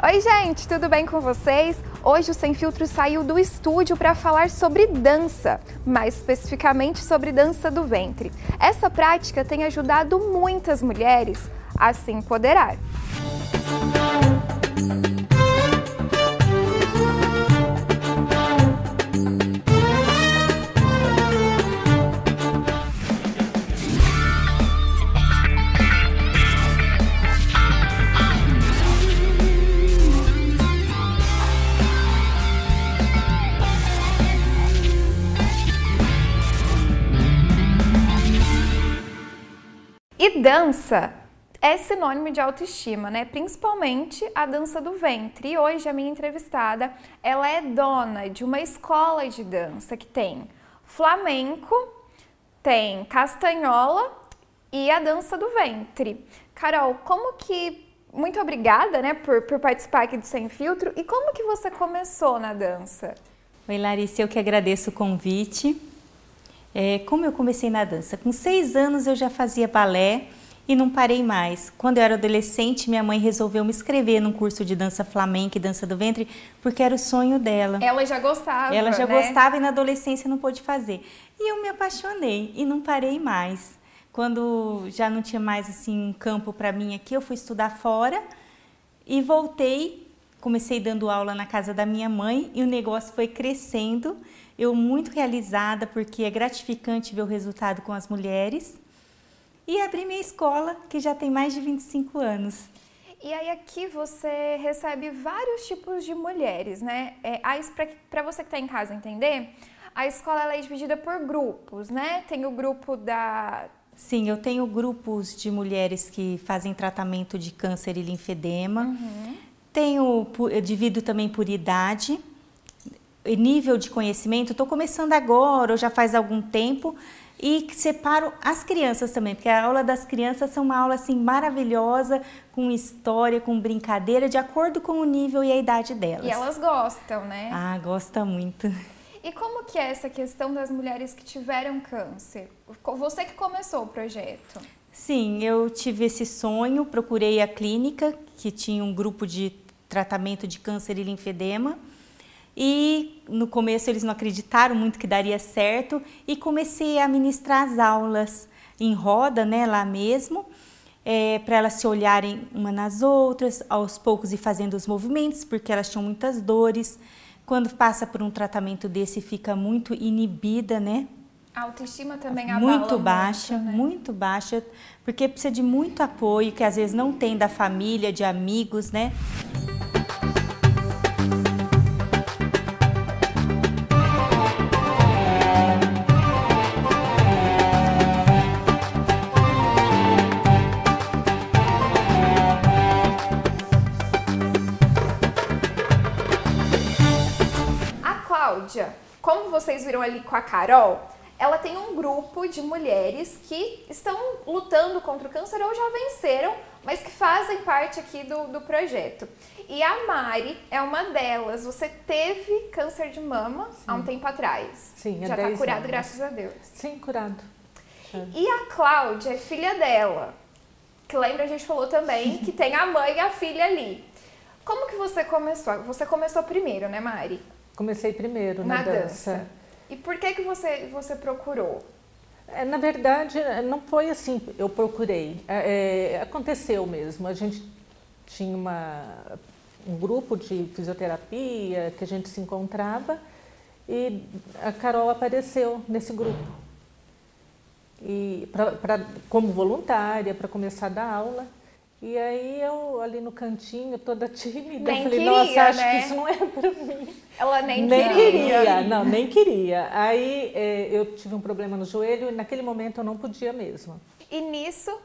Oi, gente, tudo bem com vocês? Hoje o Sem Filtro saiu do estúdio para falar sobre dança, mais especificamente sobre dança do ventre. Essa prática tem ajudado muitas mulheres a se empoderar. Dança é sinônimo de autoestima, né? Principalmente a dança do ventre. E hoje a minha entrevistada, ela é dona de uma escola de dança que tem flamenco, tem castanhola e a dança do ventre. Carol, como que muito obrigada, né, por, por participar aqui do Sem Filtro. E como que você começou na dança? Oi, Larissa, eu que agradeço o convite. É, como eu comecei na dança? Com seis anos eu já fazia balé e não parei mais. Quando eu era adolescente, minha mãe resolveu me inscrever num curso de dança flamenca e dança do ventre, porque era o sonho dela. Ela já gostava. Ela já né? gostava e na adolescência não pôde fazer. E eu me apaixonei e não parei mais. Quando já não tinha mais assim um campo para mim aqui, eu fui estudar fora e voltei. Comecei dando aula na casa da minha mãe e o negócio foi crescendo eu muito realizada porque é gratificante ver o resultado com as mulheres. E abri minha escola, que já tem mais de 25 anos. E aí aqui você recebe vários tipos de mulheres, né? É, Para você que está em casa entender, a escola ela é dividida por grupos, né? Tem o grupo da... Sim, eu tenho grupos de mulheres que fazem tratamento de câncer e linfedema. Uhum. Tenho, eu divido também por idade nível de conhecimento, estou começando agora ou já faz algum tempo e separo as crianças também, porque a aula das crianças são uma aula assim maravilhosa, com história, com brincadeira, de acordo com o nível e a idade delas. E elas gostam, né? Ah, gosta muito. E como que é essa questão das mulheres que tiveram câncer? Você que começou o projeto. Sim, eu tive esse sonho, procurei a clínica que tinha um grupo de tratamento de câncer e linfedema e no começo eles não acreditaram muito que daria certo e comecei a ministrar as aulas em roda, né, lá mesmo, é, para elas se olharem uma nas outras, aos poucos e fazendo os movimentos, porque elas tinham muitas dores. Quando passa por um tratamento desse, fica muito inibida, né? A autoestima também muito baixa, muito, né? muito baixa, porque precisa de muito apoio que às vezes não tem da família, de amigos, né? Como vocês viram ali com a Carol, ela tem um grupo de mulheres que estão lutando contra o câncer ou já venceram, mas que fazem parte aqui do, do projeto. E a Mari é uma delas. Você teve câncer de mama Sim. há um tempo atrás. Sim, Já está curado, anos. graças a Deus. Sim, curado. E a Cláudia é filha dela. Que lembra, a gente falou também que tem a mãe e a filha ali. Como que você começou? Você começou primeiro, né, Mari? Comecei primeiro na, na dança. dança. E por que que você, você procurou? É, na verdade, não foi assim, eu procurei. É, é, aconteceu mesmo. A gente tinha uma, um grupo de fisioterapia que a gente se encontrava e a Carol apareceu nesse grupo. E pra, pra como voluntária, para começar a dar aula. E aí eu ali no cantinho, toda tímida, nem falei, queria, nossa, acho né? que isso não é para mim. Ela nem, nem queria. queria. Não, nem queria. Aí é, eu tive um problema no joelho e naquele momento eu não podia mesmo. E nisso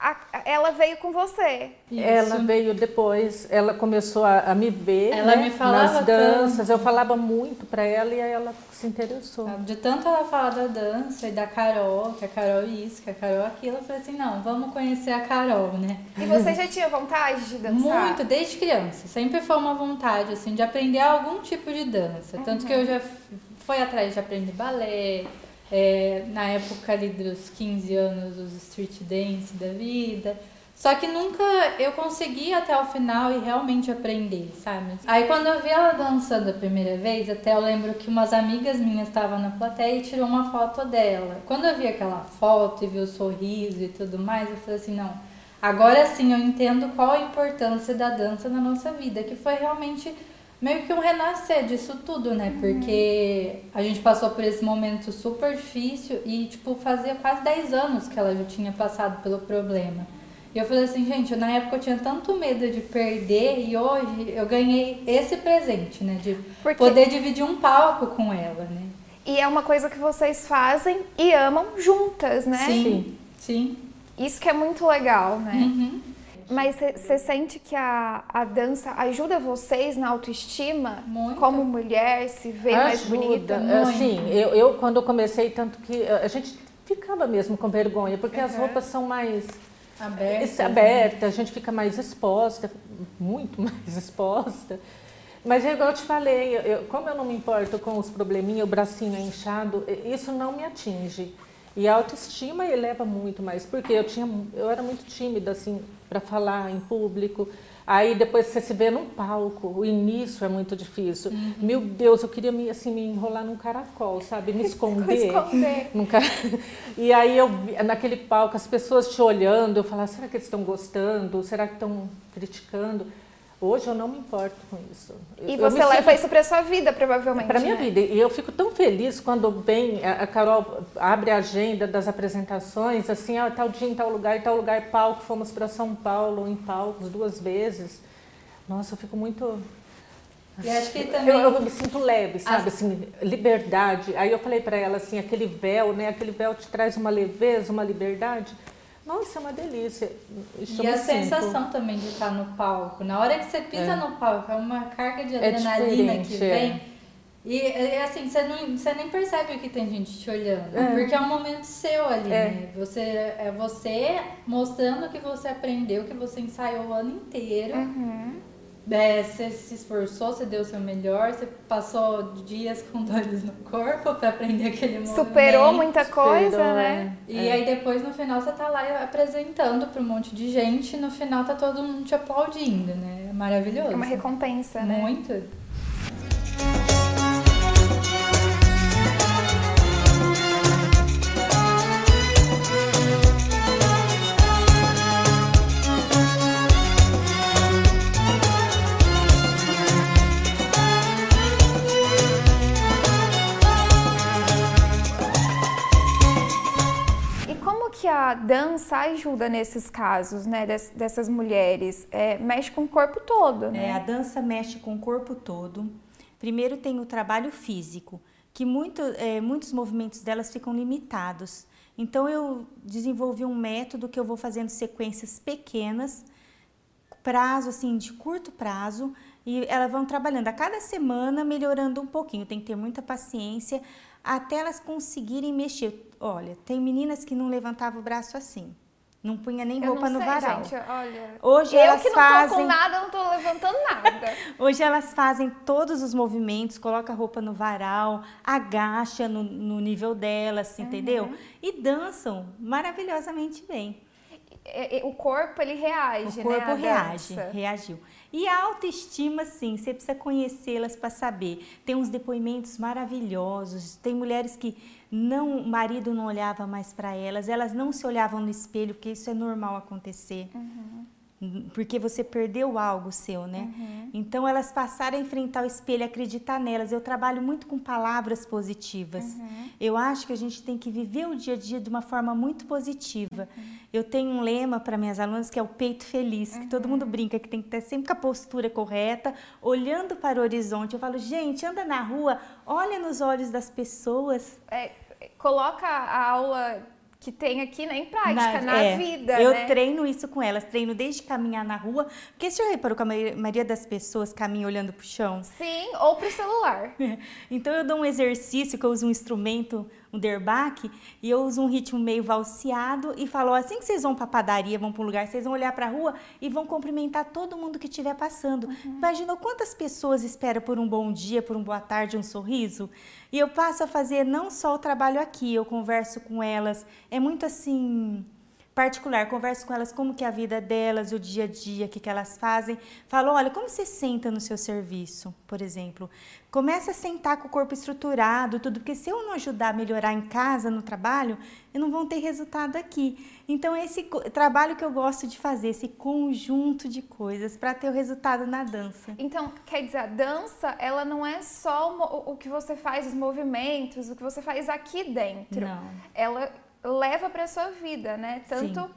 a, ela veio com você. Isso. Ela veio depois, ela começou a, a me ver ela né, me falava nas danças. Tanto. Eu falava muito para ela e aí ela se interessou. De tanto ela falar da dança e da Carol, que a Carol isso, que a Carol aquilo, eu falei assim, não, vamos conhecer a Carol, né? E você já tinha vontade de dançar? Muito, desde criança. Sempre foi uma vontade, assim, de aprender algum tipo de dança. Uhum. Tanto que eu já fui atrás de aprender balé, é, na época ali dos 15 anos, os street dance da vida. Só que nunca eu consegui até o final e realmente aprender, sabe? Aí quando eu vi ela dançando a primeira vez, até eu lembro que umas amigas minhas estavam na plateia e tirou uma foto dela. Quando eu vi aquela foto e vi o sorriso e tudo mais, eu falei assim, não, agora sim eu entendo qual a importância da dança na nossa vida, que foi realmente meio que um renascer disso tudo, né? Uhum. Porque a gente passou por esse momento super difícil e, tipo, fazia quase 10 anos que ela já tinha passado pelo problema. E eu falei assim, gente, na época eu tinha tanto medo de perder e hoje eu ganhei esse presente, né? De Porque... poder dividir um palco com ela, né? E é uma coisa que vocês fazem e amam juntas, né? Sim, sim. Isso que é muito legal, né? Uhum. Mas você sente que a, a dança ajuda vocês na autoestima? Muito. Como mulher, se ver ajuda. mais bonita? Muito. Sim, eu, eu quando eu comecei, tanto que a gente ficava mesmo com vergonha, porque uhum. as roupas são mais aberta, aberta, a gente fica mais exposta, muito mais exposta. Mas é igual eu te falei, eu, como eu não me importo com os probleminhas, o bracinho é inchado, isso não me atinge. E a autoestima eleva muito mais, porque eu tinha, eu era muito tímida assim para falar em público. Aí depois você se vê num palco, o início é muito difícil. Uhum. Meu Deus, eu queria me, assim, me enrolar num caracol, sabe? Me esconder. esconder. Num car... E aí eu naquele palco, as pessoas te olhando, eu falava, será que eles estão gostando? Será que estão criticando? Hoje eu não me importo com isso. E eu você leva sinto... isso para sua vida, provavelmente. Para minha né? vida. E eu fico tão feliz quando vem a Carol abre a agenda das apresentações, assim, ah, tal dia em tal lugar, em tal lugar, palco, fomos para São Paulo em palcos duas vezes. Nossa, eu fico muito e acho que também... eu, eu me sinto leve, sabe? As... Assim, liberdade. Aí eu falei para ela assim, aquele véu, né? Aquele véu te traz uma leveza, uma liberdade. Nossa, é uma delícia. e a sensação também de estar no palco. Na hora que você pisa é. no palco, é uma carga de é adrenalina é que vem. É. E assim, você, não, você nem percebe que tem gente te olhando. É. Porque é um momento seu ali, é. né? Você, é você mostrando que você aprendeu, que você ensaiou o ano inteiro. Uhum é, você se esforçou, você deu o seu melhor, você passou dias com dores no corpo para aprender aquele momento. Superou muita coisa, Superou, né? É. E é. aí depois no final você tá lá apresentando para um monte de gente, e no final tá todo mundo te aplaudindo, né? É maravilhoso. É uma recompensa, né? Muito. A dança ajuda nesses casos, né, dessas mulheres? É, mexe com o corpo todo, né? É, a dança mexe com o corpo todo. Primeiro tem o trabalho físico, que muito, é, muitos movimentos delas ficam limitados. Então eu desenvolvi um método que eu vou fazendo sequências pequenas, prazo assim de curto prazo, e elas vão trabalhando a cada semana, melhorando um pouquinho. Tem que ter muita paciência até elas conseguirem mexer. Olha, tem meninas que não levantavam o braço assim. Não punha nem roupa sei, no varal. Gente, olha, Hoje eu elas que não fazem... tô com nada, não tô levantando nada. Hoje elas fazem todos os movimentos, coloca a roupa no varal, agacha no, no nível delas, uhum. entendeu? E dançam maravilhosamente bem. O corpo ele reage, o corpo né? reage, reagiu. E a autoestima, sim, você precisa conhecê-las para saber. Tem uns depoimentos maravilhosos. Tem mulheres que não, o marido não olhava mais para elas, elas não se olhavam no espelho, porque isso é normal acontecer. Uhum porque você perdeu algo seu, né? Uhum. Então elas passaram a enfrentar o espelho, acreditar nelas. Eu trabalho muito com palavras positivas. Uhum. Eu acho que a gente tem que viver o dia a dia de uma forma muito positiva. Uhum. Eu tenho um lema para minhas alunas que é o peito feliz, que todo mundo brinca que tem que ter sempre com a postura correta, olhando para o horizonte. Eu falo, gente, anda na rua, olha nos olhos das pessoas. É, coloca a aula que tem aqui né, em prática, na, na é, vida. Eu né? treino isso com elas, treino desde caminhar na rua. Porque você já reparou que a maioria das pessoas caminha olhando para o chão? Sim, ou para o celular. então eu dou um exercício que eu uso um instrumento um derbaque, e eu uso um ritmo meio valseado e falo, assim que vocês vão para a padaria, vão para um lugar, vocês vão olhar para a rua e vão cumprimentar todo mundo que estiver passando. Uhum. Imagina quantas pessoas esperam por um bom dia, por uma boa tarde, um sorriso? E eu passo a fazer não só o trabalho aqui, eu converso com elas, é muito assim particular, converso com elas como que é a vida delas, o dia a dia, o que, que elas fazem. Falo, olha, como você senta no seu serviço, por exemplo? Começa a sentar com o corpo estruturado, tudo, porque se eu não ajudar a melhorar em casa, no trabalho, eu não vou ter resultado aqui. Então, esse trabalho que eu gosto de fazer, esse conjunto de coisas para ter o resultado na dança. Então, quer dizer, a dança, ela não é só o que você faz, os movimentos, o que você faz aqui dentro. Não. Ela leva para sua vida, né? Tanto Sim.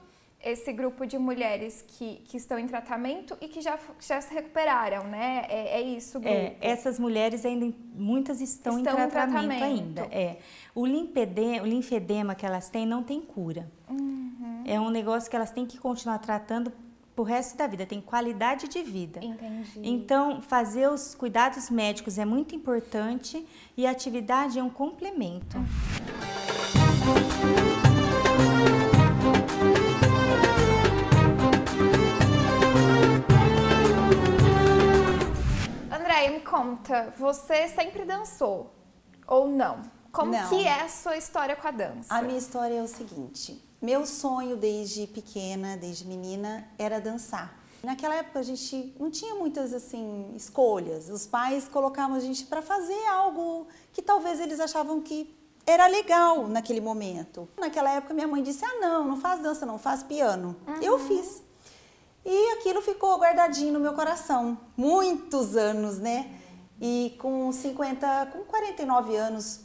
esse grupo de mulheres que, que estão em tratamento e que já, já se recuperaram, né? É, é isso, o. É, essas mulheres ainda, muitas estão, Estão em em tratamento, tratamento. ainda. É. O, linfedema, o linfedema que elas têm não tem cura. Uhum. É um negócio que elas têm que continuar tratando pro resto da vida, tem qualidade de vida. Entendi. Então, fazer os cuidados médicos é muito importante e a atividade é um complemento. Andréia, conta, você sempre dançou ou não? Como Não. que é a sua história com a dança? A minha história é o seguinte: meu sonho desde pequena, desde menina, era dançar. Naquela época a gente não tinha muitas assim escolhas. Os pais colocavam a gente para fazer algo que talvez eles achavam que era legal naquele momento. Naquela época minha mãe disse: "Ah, não, não faz dança, não faz piano". Eu fiz. E aquilo ficou guardadinho no meu coração, muitos anos, né? E com 50, com 49 anos,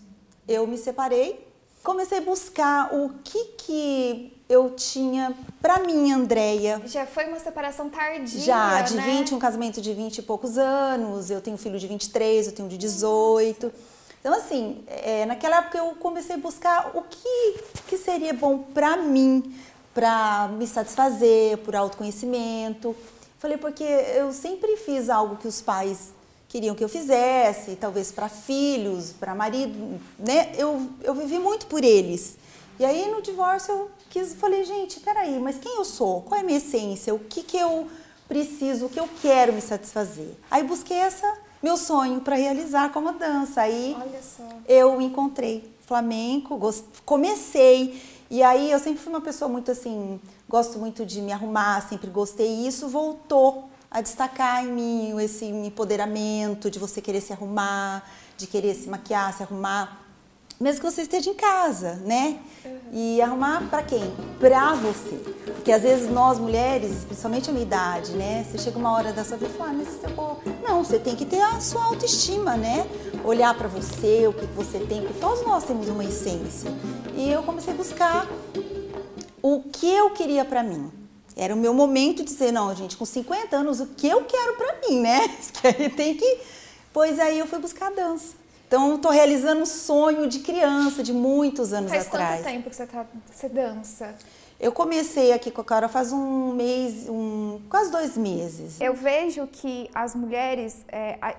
eu me separei. Comecei a buscar o que que eu tinha para mim, Andréia. Já foi uma separação tardia, Já, de né? 20, um casamento de 20 e poucos anos, eu tenho um filho de 23, eu tenho um de 18. Então, assim, é, naquela época eu comecei a buscar o que, que seria bom para mim, para me satisfazer, por autoconhecimento. Falei, porque eu sempre fiz algo que os pais queriam que eu fizesse, talvez para filhos, para marido, né? Eu, eu vivi muito por eles. E aí no divórcio eu quis, falei, gente, peraí, mas quem eu sou? Qual é a minha essência? O que que eu preciso, o que eu quero me satisfazer? Aí busquei essa meu sonho para realizar como a dança. Aí eu encontrei flamenco, comecei e aí eu sempre fui uma pessoa muito assim, gosto muito de me arrumar, sempre gostei e isso voltou a destacar em mim esse empoderamento de você querer se arrumar, de querer se maquiar, se arrumar, mesmo que você esteja em casa, né? E arrumar para quem? Pra você. Porque às vezes nós mulheres, principalmente a minha idade, né? Você chega uma hora da sua vida e fala, ah, mas eu vou... Não, você tem que ter a sua autoestima, né? Olhar para você, o que você tem, porque todos nós temos uma essência. E eu comecei a buscar o que eu queria para mim. Era o meu momento de dizer, não, gente, com 50 anos, o que eu quero para mim, né? Que aí tem que... Pois aí eu fui buscar a dança. Então, tô realizando um sonho de criança, de muitos anos Faz atrás. quanto tempo que você, tá, você dança? Eu comecei aqui com a Carol faz um mês, um, quase dois meses. Eu vejo que as mulheres, é, a-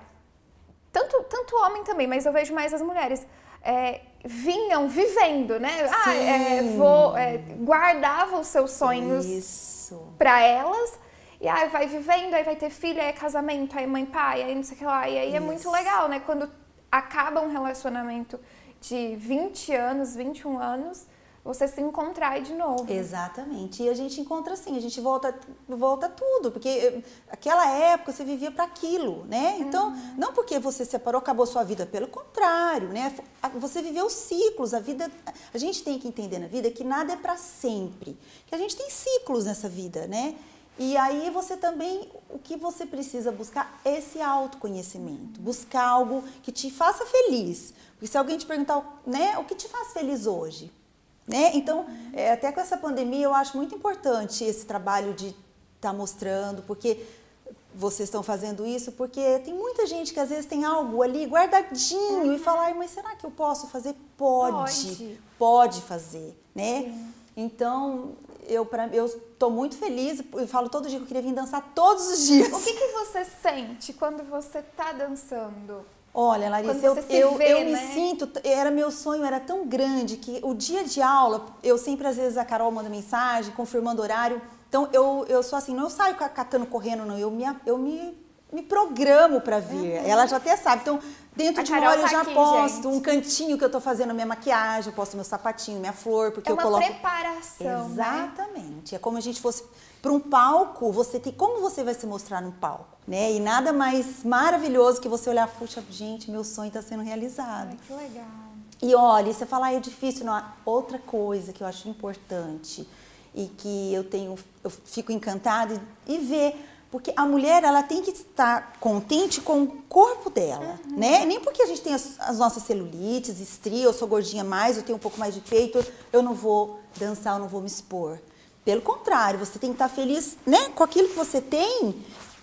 tanto, tanto homem também, mas eu vejo mais as mulheres, é, vinham vivendo, né? Ah, é, Sim. vou, é, guardavam os seus sonhos Isso. Pra elas. E aí vai vivendo, aí vai ter filho, aí é casamento, aí mãe, pai, aí não sei o que lá. E aí é muito Isso. legal, né? Quando acaba um relacionamento de 20 anos, 21 anos, você se encontrar de novo. Exatamente. E a gente encontra assim, a gente volta, volta tudo, porque eh, aquela época você vivia para aquilo, né? Então, não porque você separou, acabou sua vida, pelo contrário, né? Você viveu ciclos, a vida, a gente tem que entender na vida que nada é para sempre, que a gente tem ciclos nessa vida, né? E aí você também, o que você precisa buscar é esse autoconhecimento, buscar algo que te faça feliz. Porque se alguém te perguntar, né, o que te faz feliz hoje? Né? Então, é, até com essa pandemia, eu acho muito importante esse trabalho de estar mostrando, porque vocês estão fazendo isso, porque tem muita gente que às vezes tem algo ali guardadinho e fala, "Ai, mas será que eu posso fazer? Pode, Pode. pode, fazer, né? Então, eu pra, eu estou muito feliz, eu falo todo dia que eu queria vir dançar todos os dias. O que, que você sente quando você tá dançando? Olha, Larissa, eu, eu, vê, eu me né? sinto, era meu sonho, era tão grande que o dia de aula, eu sempre, às vezes, a Carol manda mensagem, confirmando horário. Então, eu, eu sou assim, não saio ca- catando correndo, não, eu me, eu me, me programo para vir. Ela já até sabe. Então, Dentro A de uma Carol hora eu tá já aqui, posto gente. um cantinho que eu tô fazendo minha maquiagem, eu posto meu sapatinho, minha flor, porque É eu uma coloco. preparação, né? Exatamente. É como a gente fosse para um palco, você tem como você vai se mostrar num palco, né? E nada mais maravilhoso que você olhar, puxa, gente, meu sonho está sendo realizado. Ai, que legal. E olha, você fala, ah, é difícil, não. Outra coisa que eu acho importante e que eu tenho, eu fico encantada e, e ver, porque a mulher ela tem que estar contente com o corpo dela, né? Nem porque a gente tem as, as nossas celulites, estria, eu sou gordinha mais, eu tenho um pouco mais de peito, eu não vou dançar, eu não vou me expor. Pelo contrário, você tem que estar feliz, né, com aquilo que você tem.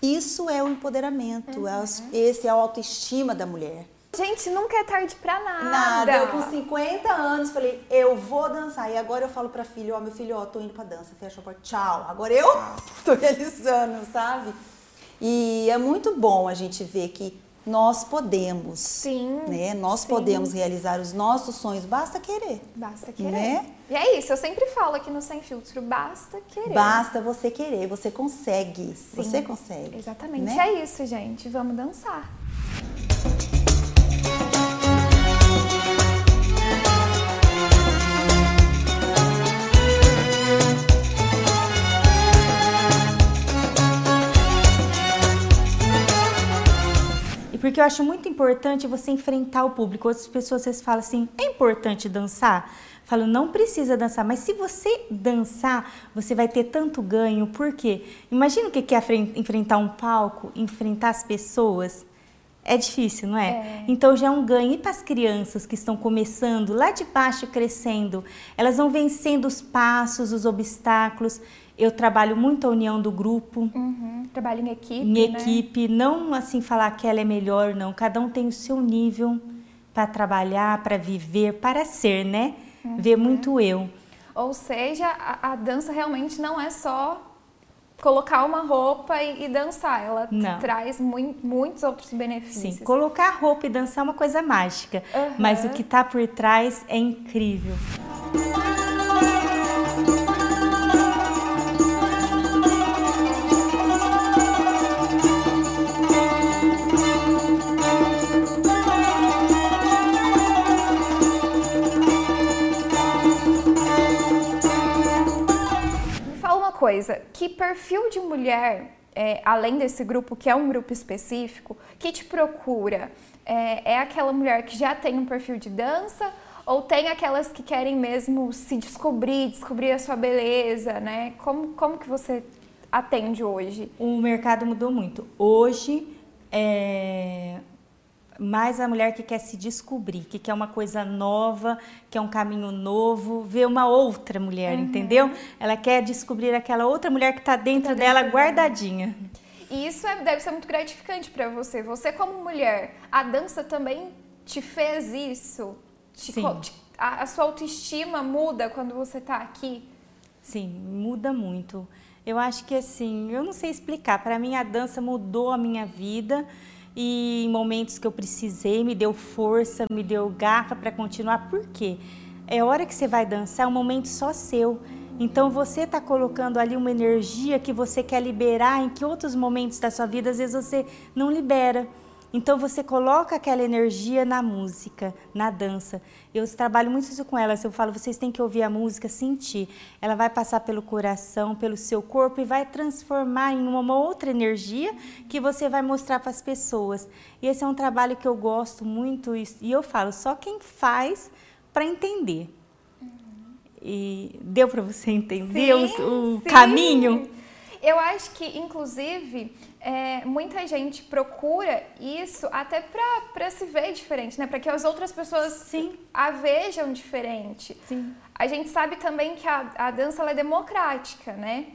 Isso é o empoderamento, é os- esse é a autoestima da mulher. Gente, nunca é tarde pra nada. Nada. Eu com 50 anos falei, eu vou dançar. E agora eu falo pra filho, ó, meu filho, ó, tô indo pra dança, fecha a porta, tchau. Agora eu tô realizando, sabe? E é muito bom a gente ver que nós podemos. Sim, Né? Nós sim. podemos realizar os nossos sonhos, basta querer. Basta querer. Né? E é isso, eu sempre falo aqui no Sem Filtro, basta querer. Basta você querer, você consegue. Você consegue. Exatamente. né? É isso, gente. Vamos dançar. Porque eu acho muito importante você enfrentar o público. Outras pessoas vezes falam assim: é importante dançar? Falo, não precisa dançar, mas se você dançar, você vai ter tanto ganho. Por quê? Imagina o que é fren- enfrentar um palco, enfrentar as pessoas. É difícil, não é? Então já é um ganho. E para as crianças que estão começando lá de baixo, crescendo, elas vão vencendo os passos, os obstáculos. Eu trabalho muito a união do grupo Uhum. Trabalho em equipe. em né? equipe, não assim falar que ela é melhor, não. Cada um tem o seu nível para trabalhar, para viver, para ser, né? Uhum. Ver muito eu. Ou seja, a, a dança realmente não é só colocar uma roupa e, e dançar. Ela Não. traz mui- muitos outros benefícios. Sim, colocar roupa e dançar é uma coisa mágica, Aham. mas o que tá por trás é incrível. Me que perfil de mulher, é, além desse grupo, que é um grupo específico, que te procura? É, é aquela mulher que já tem um perfil de dança ou tem aquelas que querem mesmo se descobrir, descobrir a sua beleza, né? Como, como que você atende hoje? O mercado mudou muito. Hoje é mais a mulher que quer se descobrir, que quer uma coisa nova, quer um caminho novo, ver uma outra mulher, entendeu? Ela quer descobrir aquela outra mulher que está dentro, dentro dela, guardadinha. E isso é- deve ser muito gratificante para você. Você como mulher, a dança também te fez isso? Te te- a, a sua autoestima muda quando você tá aqui? Sim, muda muito. Eu acho que assim, eu não sei explicar. Para mim, a dança mudou a minha vida e em momentos que eu precisei, me deu força, me deu garra para continuar. Por quê? É hora que você vai dançar, é um momento só seu. Então você está colocando ali uma energia que você quer liberar em que outros momentos da sua vida às vezes você não libera. Então você coloca aquela energia na música, na dança. Eu trabalho muito isso com elas. Eu falo, vocês têm que ouvir a música, sentir. Ela vai passar pelo coração, pelo seu corpo e vai transformar em uma, outra energia que você vai mostrar para as pessoas. E esse é um trabalho que eu gosto muito e eu falo, só quem faz para entender. E deu para você entender o- o, sim. caminho? Eu acho que, inclusive, é, muita gente procura isso até para se ver diferente, né? Para que as outras pessoas Sim. a vejam diferente. Sim. A gente sabe também que a, a dança é democrática, né?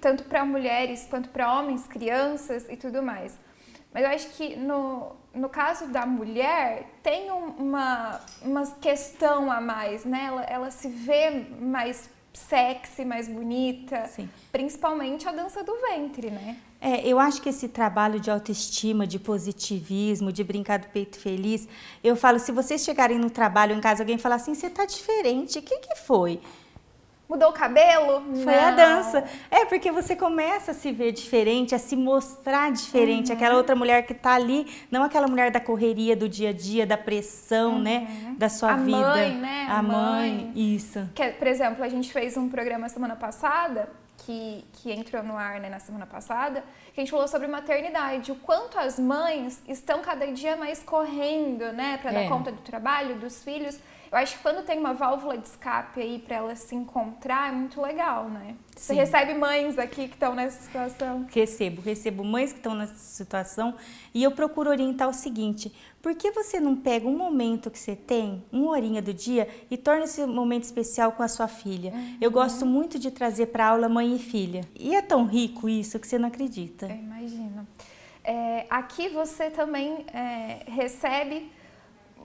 Tanto para mulheres quanto para homens, crianças e tudo mais. Mas eu acho que no, no caso da mulher, tem um- uma, uma questão a mais, né? Ela, ela se vê mais sexy, mais bonita. Sim. Principalmente a dança do ventre, né? É, eu acho que esse trabalho de autoestima, de positivismo, de brincar do peito feliz, eu falo, se vocês chegarem no trabalho em casa, alguém falar assim, você tá diferente, o que que foi? Mudou o cabelo? Foi Não. a dança. É, porque você começa a se ver diferente, a se mostrar diferente. Uhum. Aquela outra mulher que tá ali, não aquela mulher da correria do dia a dia, da pressão, né? Da sua Uhum. A vida. mãe, né? A A mãe, mãe. isso. Que, por exemplo, a gente fez um programa semana passada, que, que entrou no ar né, na semana passada, que a gente falou sobre maternidade, o quanto as mães estão cada dia mais correndo, né, para É. dar conta do trabalho, dos filhos. Eu acho que quando tem uma válvula de escape aí para elas se encontrar, é muito legal, né? Você Sim. recebe mães aqui que estão nessa situação. Recebo, recebo mães que estão nessa situação e eu procuro orientar o seguinte: por que você não pega um momento que você tem, uma horinha do dia, e torna esse momento especial com a sua filha? Eu gosto muito de trazer para aula mãe e filha. E é tão rico isso que você não acredita. Eu imagino. É, aqui você também é, recebe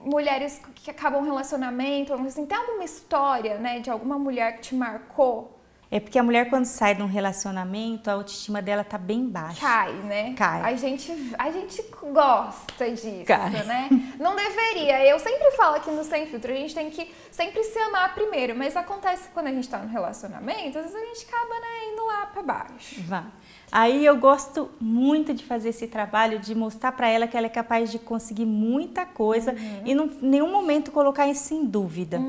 mulheres que acabam um relacionamento, assim, tem alguma história, né, de alguma mulher que te marcou? É porque a mulher, quando sai de um relacionamento, a autoestima dela tá bem baixa. Cai, né? Cai. A gente, a gente gosta disso, Cai. né? Não deveria. Eu sempre falo aqui no Sem Filtro, a gente tem que sempre se amar primeiro, mas acontece que quando a gente tá no relacionamento, às vezes a gente acaba, né, indo lá pra baixo. Vá. Aí eu gosto muito de fazer esse trabalho, de mostrar para ela que ela é capaz de conseguir muita coisa e em nenhum momento colocar isso em dúvida.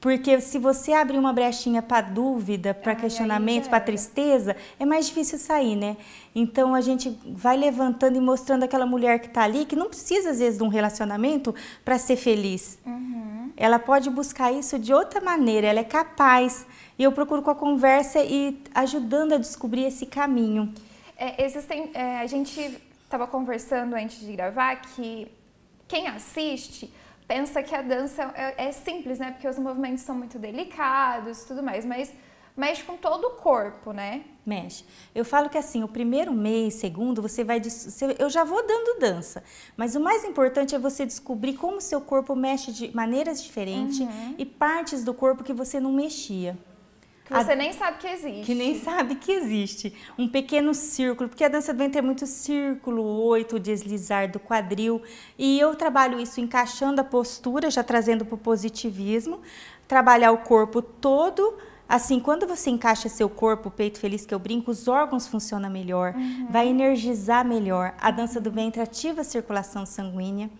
Porque se você abrir uma brechinha para dúvida, para questionamento, para tristeza, é mais difícil sair, né? Então a gente vai levantando e mostrando aquela mulher que está ali, que não precisa às vezes de um relacionamento para ser feliz. Ela pode buscar isso de outra maneira, ela é capaz. E eu procuro com a conversa e ajudando a descobrir esse caminho. É, existem, é, a gente estava conversando antes de gravar que quem assiste pensa que a dança é, é simples, né? Porque os movimentos são muito delicados e tudo mais, mas mexe com todo o corpo, né? Mexe. Eu falo que assim, o primeiro mês, segundo, você vai. eu já vou dando dança. Mas o mais importante é você descobrir como o seu corpo mexe de maneiras diferentes e partes do corpo que você não mexia. Que você nem sabe que existe. Que nem sabe que existe. Um pequeno círculo, porque a dança do ventre é muito círculo, oito, deslizar do quadril. E eu trabalho isso encaixando a postura, já trazendo para o positivismo. Trabalhar o corpo todo. Assim, quando você encaixa seu corpo, o peito feliz que eu brinco, os órgãos funcionam melhor, vai energizar melhor. A dança do ventre ativa a circulação sanguínea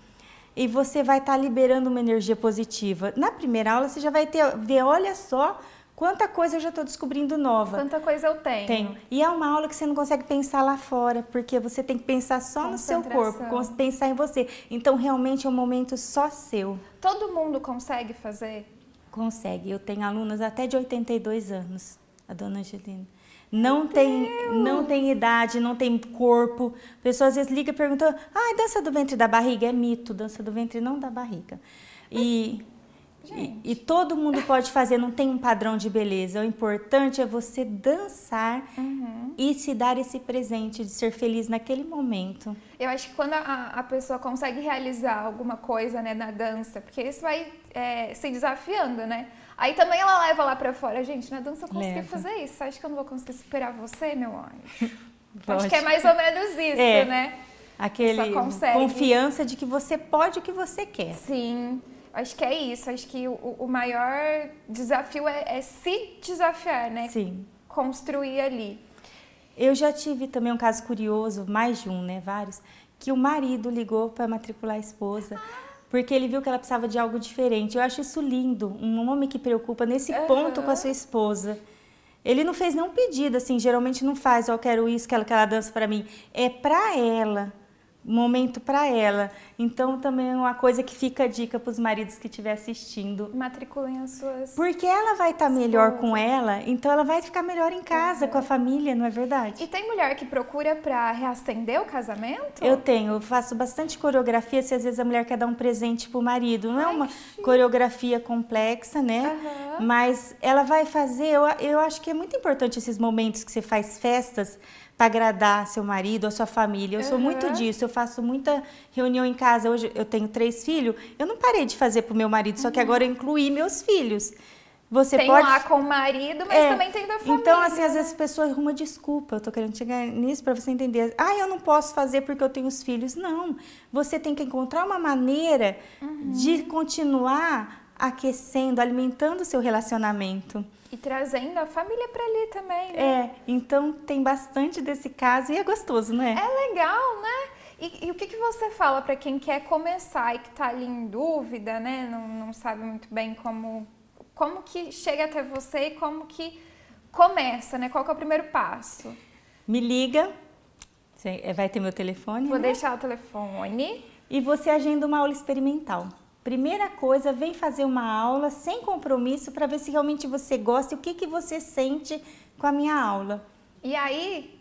e você vai estar liberando uma energia positiva. Na primeira aula, você já vai ter, ver, olha só quanta coisa eu já estou descobrindo nova. Quanta coisa eu tenho. Tenho. E é uma aula que você não consegue pensar lá fora, porque você tem que pensar só no seu corpo, pensar em você. Então, realmente é um momento só seu. Todo mundo consegue fazer? Consegue. Eu tenho alunas até de 82 anos, a dona Angelina. Não tem, não tem idade, não tem corpo. A pessoa às vezes liga e pergunta: ah, dança do ventre da barriga? É mito, dança do ventre não da barriga. E, e, e todo mundo pode fazer, não tem um padrão de beleza. O importante é você dançar e se dar esse presente de ser feliz naquele momento. Eu acho que quando a, a pessoa consegue realizar alguma coisa né, na dança, porque isso vai é, se desafiando, né? Aí também ela leva lá pra fora, gente, na dança eu consegui Leva. fazer isso. Acha que eu não vou conseguir superar você, meu anjo? Acho que é mais ou menos isso, É. né? Aquele confiança de que você pode o que você quer. Sim, acho que é isso. Acho que o, o maior desafio é, é se desafiar, né? Sim. Construir ali. Eu já tive também um caso curioso, mais de um, né, vários, que o marido ligou para matricular a esposa, porque ele viu que ela precisava de algo diferente. Eu acho isso lindo, um homem que preocupa nesse ponto com a sua esposa. Ele não fez nenhum pedido, assim, geralmente não faz, ó, eu quero isso, quero que ela dança para mim. É para ela, momento para ela. Então também é uma coisa que fica a dica para os maridos que estiver assistindo. Matriculem as suas. Porque ela vai estar melhor com ela, então ela vai ficar melhor em casa, com a família, não é verdade? E tem mulher que procura pra reacender o casamento? Eu tenho, eu faço bastante coreografia, se às vezes a mulher quer dar um presente pro marido. Não é Ai, uma que chique. coreografia complexa, né? Aham. Mas ela vai fazer, eu, eu acho que é muito importante esses momentos que você faz festas para agradar seu marido, a sua família. Eu sou muito disso, eu faço muita reunião em casa. Hoje eu tenho três filhos, eu não parei de fazer pro meu marido, só que agora eu incluí meus filhos. Você Tem pode lá com o marido, mas é. também tem da família. Então, assim, às vezes as pessoas arrumam desculpa. Eu tô querendo chegar nisso para você entender. Ah, eu não posso fazer porque eu tenho os filhos. Não. Você tem que encontrar uma maneira Uhum. de continuar aquecendo, alimentando o seu relacionamento. E trazendo a família para ali também, né? É, então tem bastante desse caso e é gostoso, não é? É legal, né? E, e o que, que você fala para quem quer começar e que está ali em dúvida, né? Não, não sabe muito bem como, como que chega até você e como que começa, né? Qual que é o primeiro passo? Me liga, é, vai ter meu telefone. Vou né? deixar o telefone. E você agenda uma aula experimental. Primeira coisa, vem fazer uma aula sem compromisso para ver se realmente você gosta e o que, que você sente com a minha aula. E aí,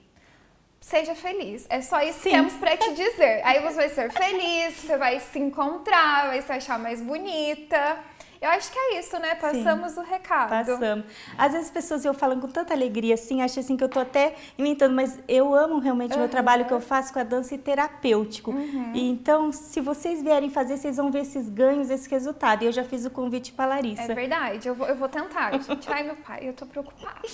seja feliz. É só isso Sim. que temos para te dizer. Aí você vai ser feliz, você vai se encontrar, vai se achar mais bonita. Eu acho que é isso, né? Passamos Sim, o recado. Passamos. Às vezes as pessoas eu falo com tanta alegria assim, acho assim que eu tô até inventando, mas eu amo realmente o meu trabalho que eu faço com a dança e terapêutico. Uhum. E então, se vocês vierem fazer, vocês vão ver esses ganhos, esse resultado. E eu já fiz o convite para Larissa. É verdade, eu vou, eu vou tentar. Gente, ai, meu pai, eu tô preocupada.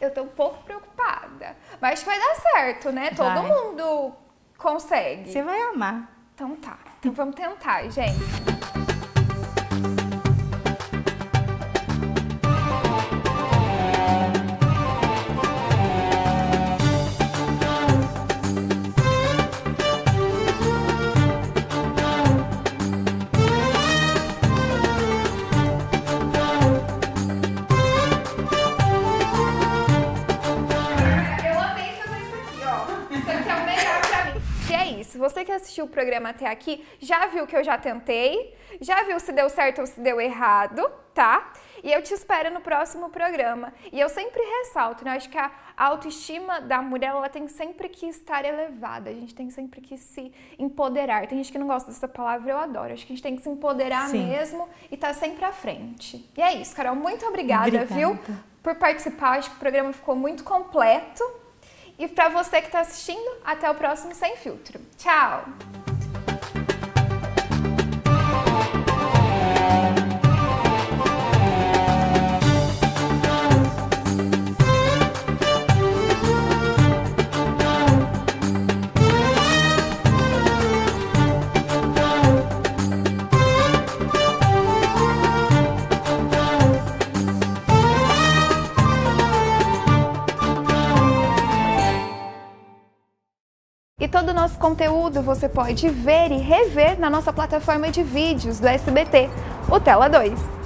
Eu tô um pouco preocupada. Mas acho que vai dar certo, né? Todo vai. mundo consegue. Você vai amar. Então tá. Então vamos tentar, gente. Assistiu o programa até aqui já viu que eu já tentei, já viu se deu certo ou se deu errado, tá? E eu te espero no próximo programa. E eu sempre ressalto, né? Eu acho que a autoestima da mulher, ela tem sempre que estar elevada. A gente tem sempre que se empoderar. Tem gente que não gosta dessa palavra, eu adoro. Acho que a gente tem que se empoderar Sim. mesmo e estar tá sempre à frente. E é isso, Carol. Muito obrigada, obrigada. viu? Por participar. Acho que o programa ficou muito completo. E para você que está assistindo, até o próximo Sem Filtro. Tchau! Todo o nosso conteúdo você pode ver e rever na nossa plataforma de vídeos do SBT, o Tela 2.